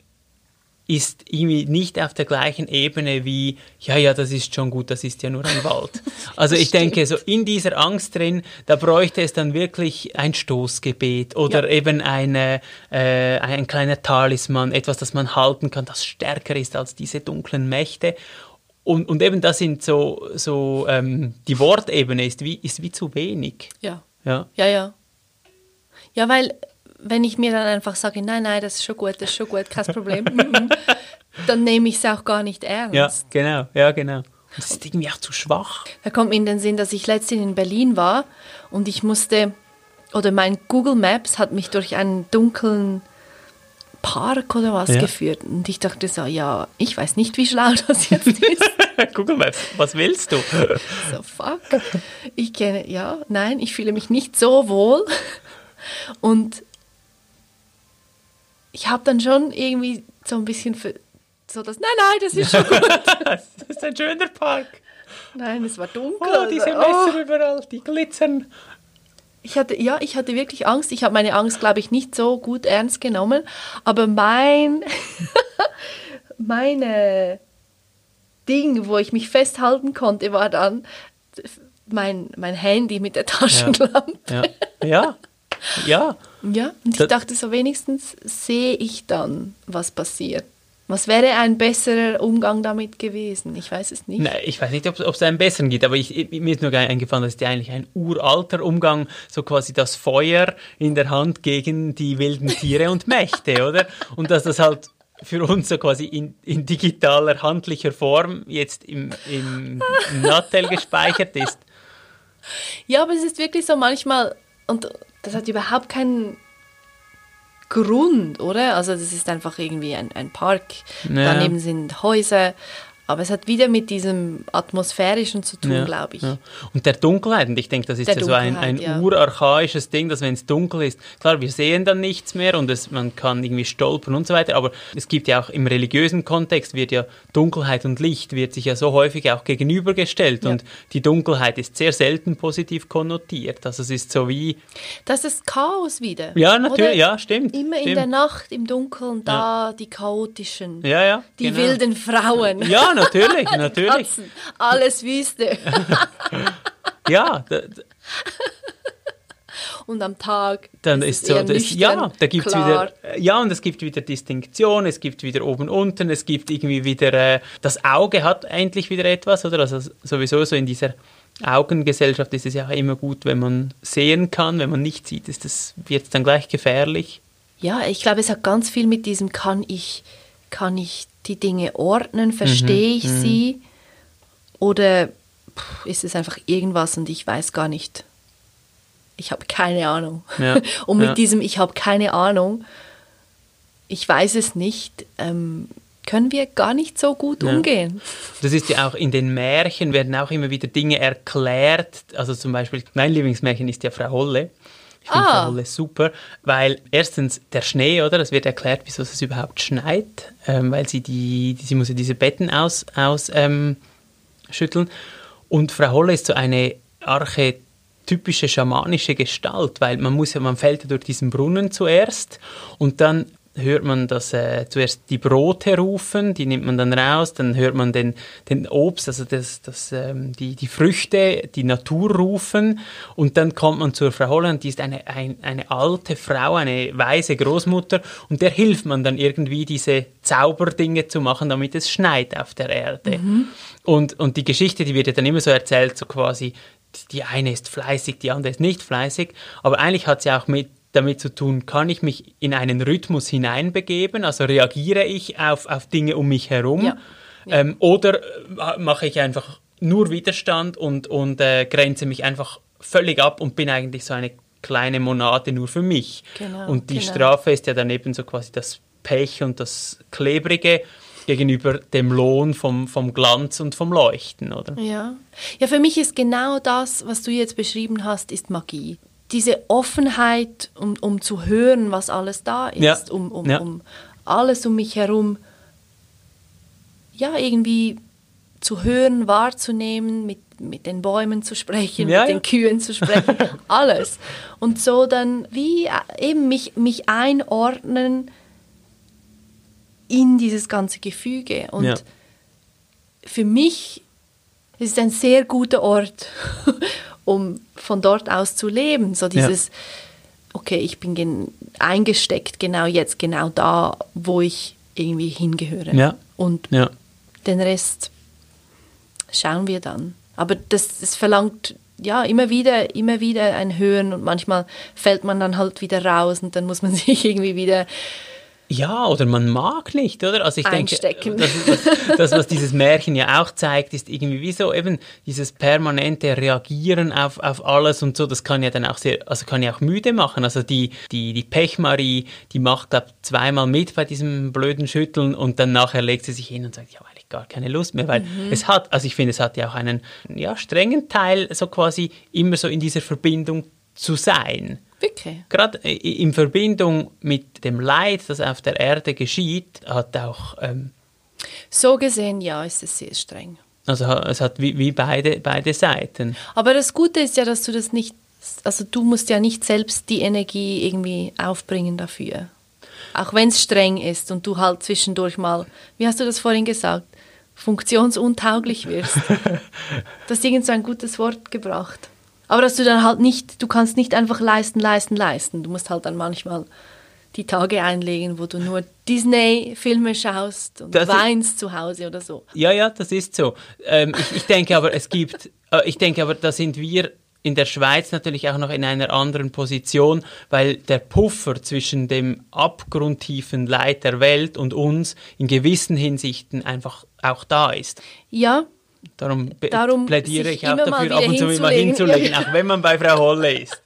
[SPEAKER 2] ist irgendwie nicht auf der gleichen Ebene wie, ja, ja, das ist schon gut, das ist ja nur ein Wald. (laughs) Also ich denke, so in dieser Angst drin, da bräuchte es dann wirklich ein Stoßgebet oder ja. eben eine, äh, ein kleiner Talisman, etwas, das man halten kann, das stärker ist als diese dunklen Mächte. Und, und eben das sind so, so ähm, die Wortebene ist wie, ist wie zu wenig.
[SPEAKER 1] Ja. Ja, ja. Ja, ja weil wenn ich mir dann einfach sage, nein, nein, das ist schon gut, das ist schon gut, kein Problem, (laughs) dann nehme ich es auch gar nicht ernst.
[SPEAKER 2] Ja, genau, ja, genau. Das ist irgendwie auch zu schwach.
[SPEAKER 1] Da kommt mir in den Sinn, dass ich letztens in Berlin war und ich musste, oder mein Google Maps hat mich durch einen dunklen Park oder was ja. geführt. Und ich dachte so, ja, ich weiß nicht, wie schlau (laughs) das jetzt ist. (laughs)
[SPEAKER 2] Google Maps, was willst du?
[SPEAKER 1] so, fuck. Ich kenne, ja, nein, ich fühle mich nicht so wohl. Und ich habe dann schon irgendwie so ein bisschen für, so das, nein, nein, das ist schon gut. (laughs)
[SPEAKER 2] das ist ein schöner Park.
[SPEAKER 1] Nein, es war dunkel.
[SPEAKER 2] Oh, diese Messer oh. überall, die glitzern.
[SPEAKER 1] Ich hatte, ja, ich hatte wirklich Angst. Ich habe meine Angst, glaube ich, nicht so gut ernst genommen. Aber mein, (laughs) meine Ding, wo ich mich festhalten konnte, war dann mein, mein Handy mit der Taschenlampe.
[SPEAKER 2] Ja, ja. ja. (laughs) ja.
[SPEAKER 1] Ja, und ich dachte so, wenigstens sehe ich dann, was passiert. Was wäre ein besserer Umgang damit gewesen? Ich weiß es nicht.
[SPEAKER 2] Nein, ich weiß nicht, ob es einen besseren gibt, aber ich, mir ist nur eingefallen, das ist ja eigentlich ein uralter Umgang, so quasi das Feuer in der Hand gegen die wilden Tiere und Mächte, (laughs) oder? Und dass das halt für uns so quasi in, in digitaler, handlicher Form jetzt im, im, im Nattel gespeichert ist.
[SPEAKER 1] Ja, aber es ist wirklich so manchmal, und das hat überhaupt keinen Grund, oder? Also das ist einfach irgendwie ein, ein Park, ja. daneben sind Häuser aber es hat wieder mit diesem Atmosphärischen zu tun, ja, glaube ich. Ja.
[SPEAKER 2] Und der Dunkelheit, und ich denke, das ist der ja so ein, ein ja. urarchaisches Ding, dass wenn es dunkel ist, klar, wir sehen dann nichts mehr und es, man kann irgendwie stolpern und so weiter, aber es gibt ja auch im religiösen Kontext, wird ja Dunkelheit und Licht, wird sich ja so häufig auch gegenübergestellt und die Dunkelheit ist sehr selten positiv konnotiert. Also es ist so wie...
[SPEAKER 1] Das ist Chaos wieder.
[SPEAKER 2] Ja, natürlich, oder? ja, stimmt.
[SPEAKER 1] Immer
[SPEAKER 2] stimmt.
[SPEAKER 1] in der Nacht, im Dunkeln, da die chaotischen, die genau. wilden Frauen.
[SPEAKER 2] Ja, natürlich, (laughs) natürlich. Katzen,
[SPEAKER 1] alles Wüste. (laughs)
[SPEAKER 2] ja. (laughs)
[SPEAKER 1] und am Tag
[SPEAKER 2] dann ist, so, das, ja, da gibt's klar. wieder, ja, und es gibt wieder Distinktion, es gibt wieder oben unten, es gibt irgendwie wieder, äh, das Auge hat endlich wieder etwas, oder? Also sowieso so in dieser Augengesellschaft ist es ja immer gut, wenn man sehen kann, wenn man nicht sieht, ist das, wird es dann gleich gefährlich.
[SPEAKER 1] Ja, ich glaube, es hat ganz viel mit diesem, kann ich, kann ich die Dinge ordnen? Verstehe mhm. ich mhm. sie? Oder ist es einfach irgendwas und ich weiß gar nicht? Ich habe keine Ahnung. Ja. (laughs) und mit ja. diesem Ich habe keine Ahnung, ich weiß es nicht, ähm, können wir gar nicht so gut umgehen.
[SPEAKER 2] Das ist ja auch in den Märchen werden auch immer wieder Dinge erklärt. Also zum Beispiel, mein Lieblingsmärchen ist ja Frau Holle. Ich finde
[SPEAKER 1] Ah.
[SPEAKER 2] Frau Holle super, weil erstens der Schnee, oder? Es wird erklärt, wieso es überhaupt schneit, ähm, weil sie die, sie muss ja diese Betten aus, aus ähm, schütteln. Und Frau Holle ist so eine archetypische schamanische Gestalt, weil man muss ja, man fällt ja durch diesen Brunnen zuerst und dann hört man das äh, zuerst die Brote rufen, die nimmt man dann raus, dann hört man den, den Obst, also das, das, ähm, die, die Früchte, die Natur rufen und dann kommt man zur Frau Holland, die ist eine, ein, eine alte Frau, eine weise Großmutter und der hilft man dann irgendwie diese Zauberdinge zu machen, damit es schneit auf der Erde. Und, und die Geschichte, die wird ja dann immer so erzählt, so quasi, die eine ist fleißig, die andere ist nicht fleißig, aber eigentlich hat sie auch mit damit zu tun, kann ich mich in einen Rhythmus hineinbegeben, also reagiere ich auf, auf Dinge um mich herum
[SPEAKER 1] Ja.
[SPEAKER 2] Ähm, oder äh, mache ich einfach nur Widerstand und, und äh, grenze mich einfach völlig ab und bin eigentlich so eine kleine Monate nur für mich.
[SPEAKER 1] Genau,
[SPEAKER 2] und die
[SPEAKER 1] genau.
[SPEAKER 2] Strafe ist ja dann eben so quasi das Pech und das Klebrige gegenüber dem Lohn vom, vom Glanz und vom Leuchten, oder?
[SPEAKER 1] Ja. ja, für mich ist genau das, was du jetzt beschrieben hast, ist Magie. Diese Offenheit, um, um zu hören, was alles da ist,
[SPEAKER 2] Ja.
[SPEAKER 1] um, um,
[SPEAKER 2] Ja.
[SPEAKER 1] um alles um mich herum, ja, irgendwie zu hören, wahrzunehmen, mit, mit den Bäumen zu sprechen,
[SPEAKER 2] Ja,
[SPEAKER 1] mit den Kühen zu sprechen, (laughs) alles. Und so dann wie äh, eben mich, mich einordnen in dieses ganze Gefüge. Und für mich ist es ein sehr guter Ort, um von dort aus zu leben. So dieses, okay, ich bin gen eingesteckt genau jetzt, genau da, wo ich irgendwie hingehöre.
[SPEAKER 2] Ja.
[SPEAKER 1] Und
[SPEAKER 2] Ja.
[SPEAKER 1] den Rest schauen wir dann. Aber das, das verlangt ja immer wieder, immer wieder ein Hören und manchmal fällt man dann halt wieder raus und dann muss man (laughs) sich irgendwie wieder
[SPEAKER 2] Ja, oder man mag nicht, oder? Also ich
[SPEAKER 1] Einstecken.
[SPEAKER 2] denke, das, das, das, was dieses Märchen ja auch zeigt, ist irgendwie wie so eben dieses permanente Reagieren auf, auf alles und so, das kann ja dann auch sehr, also kann ja auch müde machen. Also die, die, die Pechmarie, die macht, glaub, zweimal mit bei diesem blöden Schütteln und dann nachher legt sie sich hin und sagt, ja, weil ich gar keine Lust mehr, weil
[SPEAKER 1] Mhm.
[SPEAKER 2] es hat, also ich finde, es hat ja auch einen, ja, strengen Teil, so quasi immer so in dieser Verbindung zu sein
[SPEAKER 1] wirklich.
[SPEAKER 2] gerade i- in Verbindung mit dem Leid, das auf der Erde geschieht, hat auch, ähm,
[SPEAKER 1] So gesehen, ja, ist es sehr streng.
[SPEAKER 2] also es hat wie, wie beide, beide Seiten.
[SPEAKER 1] Aber das Gute ist ja, dass du das nicht, also du musst ja nicht selbst die Energie irgendwie aufbringen dafür. Auch wenn es streng ist und du halt zwischendurch mal, wie hast du das vorhin gesagt, funktionsuntauglich wirst. (laughs) du hast irgend so ein gutes Wort gebracht. Aber dass du dann halt nicht, du kannst nicht einfach leisten, leisten, leisten. Du musst halt dann manchmal die Tage einlegen, wo du nur Disney-Filme schaust und
[SPEAKER 2] Das ist-
[SPEAKER 1] weinst zu Hause oder so.
[SPEAKER 2] Ja, ja, das ist so. Ähm, ich, ich denke aber, es gibt, äh, ich denke aber, da sind wir in der Schweiz natürlich auch noch in einer anderen Position, weil der Puffer zwischen dem abgrundtiefen Leid der Welt und uns in gewissen Hinsichten einfach auch da ist.
[SPEAKER 1] Ja,
[SPEAKER 2] Darum,
[SPEAKER 1] Darum
[SPEAKER 2] plädiere ich auch dafür, ab und zu mal
[SPEAKER 1] hinzulegen.
[SPEAKER 2] auch wenn man bei Frau Holle ist.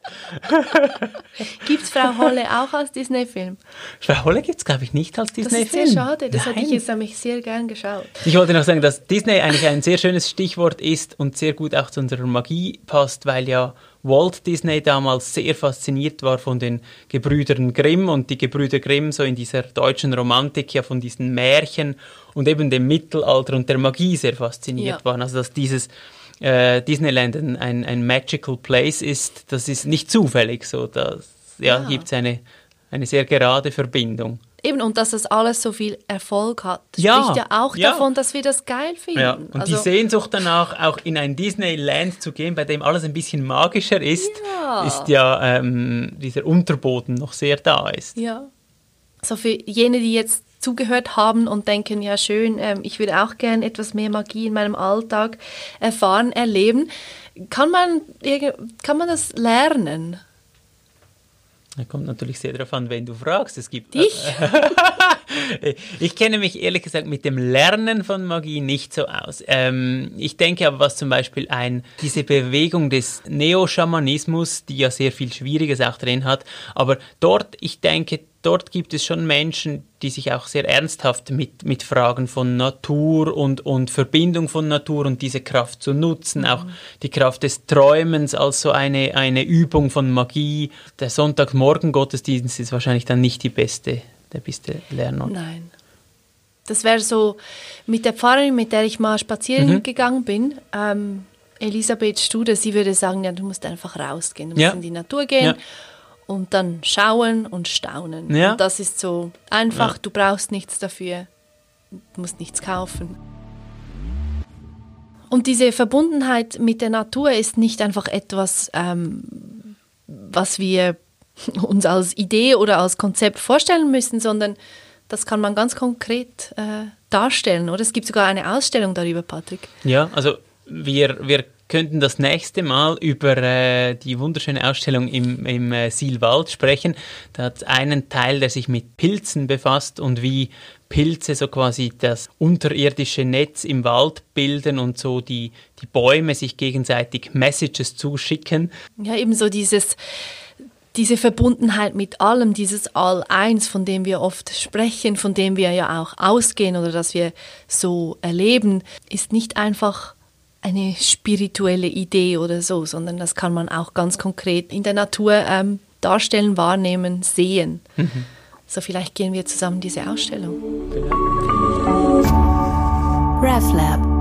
[SPEAKER 2] (laughs)
[SPEAKER 1] gibt es Frau Holle auch als Disney-Film?
[SPEAKER 2] Frau Holle gibt es, glaube ich, nicht als
[SPEAKER 1] Das
[SPEAKER 2] Disney-Film.
[SPEAKER 1] ist sehr schade. Das hätte ich
[SPEAKER 2] Nein.
[SPEAKER 1] jetzt nämlich sehr gern geschaut.
[SPEAKER 2] Ich wollte noch sagen, dass Disney eigentlich ein sehr schönes Stichwort ist und sehr gut auch zu unserer Magie passt, weil ja Walt Disney damals sehr fasziniert war von den Gebrüdern Grimm und die Gebrüder Grimm so in dieser deutschen Romantik ja von diesen Märchen und eben dem Mittelalter und der Magie sehr fasziniert
[SPEAKER 1] Ja.
[SPEAKER 2] waren. Also dass dieses äh, Disneyland ein, ein, magical place ist, das ist nicht zufällig so. Das ja,
[SPEAKER 1] Ja.
[SPEAKER 2] gibt es eine, eine sehr gerade Verbindung.
[SPEAKER 1] Eben, und dass das alles so viel Erfolg hat,
[SPEAKER 2] Ja,
[SPEAKER 1] spricht ja auch
[SPEAKER 2] ja.
[SPEAKER 1] davon, dass wir das geil finden.
[SPEAKER 2] Ja, und
[SPEAKER 1] also,
[SPEAKER 2] die Sehnsucht danach, auch in ein Disneyland zu gehen, bei dem alles ein bisschen magischer ist,
[SPEAKER 1] Ja.
[SPEAKER 2] ist ja ähm, dieser Unterboden noch sehr da ist.
[SPEAKER 1] Ja. So für jene, die jetzt zugehört haben und denken, ja schön, ähm, ich würde auch gern etwas mehr Magie in meinem Alltag erfahren, erleben. Kann man, kann man das lernen?
[SPEAKER 2] Da kommt natürlich sehr darauf an, wenn du fragst. Es gibt
[SPEAKER 1] Ich? (laughs)
[SPEAKER 2] ich kenne mich ehrlich gesagt mit dem Lernen von Magie nicht so aus. Ähm, ich denke aber, was zum Beispiel ein, diese Bewegung des Neo-Schamanismus, die ja sehr viel Schwieriges auch drin hat, aber dort, ich denke, dort gibt es schon Menschen, die sich auch sehr ernsthaft mit, mit Fragen von Natur und, und Verbindung von Natur und diese Kraft zu nutzen, mhm. auch die Kraft des Träumens als so eine, eine Übung von Magie. Der Sonntagmorgen Gottesdienst ist wahrscheinlich dann nicht die beste, der beste Lernort.
[SPEAKER 1] Nein. Das wäre so mit der Pfarrerin, mit der ich mal spazieren mhm. gegangen bin, ähm, Elisabeth Stude, sie würde sagen, ja, du musst einfach rausgehen, du musst ja. in die Natur gehen ja. Und dann schauen und staunen. Ja. Und das ist so einfach, du brauchst nichts dafür, du musst nichts kaufen. Und diese Verbundenheit mit der Natur ist nicht einfach etwas, ähm, was wir (laughs) uns als Idee oder als Konzept vorstellen müssen, sondern das kann man ganz konkret äh, darstellen, oder? Es gibt sogar eine Ausstellung darüber, Patrick.
[SPEAKER 2] Ja, also wir, wir könnten das nächste Mal über äh, die wunderschöne Ausstellung im, im äh, Silwald sprechen. Da hat einen Teil, der sich mit Pilzen befasst und wie Pilze so quasi das unterirdische Netz im Wald bilden und so die, die Bäume sich gegenseitig Messages zuschicken.
[SPEAKER 1] Ja, eben so dieses diese Verbundenheit mit allem, dieses All-Eins, von dem wir oft sprechen, von dem wir ja auch ausgehen oder das wir so erleben, ist nicht einfach eine spirituelle Idee oder so, sondern das kann man auch ganz konkret in der Natur ähm, darstellen, wahrnehmen, sehen. Mhm. So vielleicht gehen wir zusammen diese Ausstellung. Genau. RefLab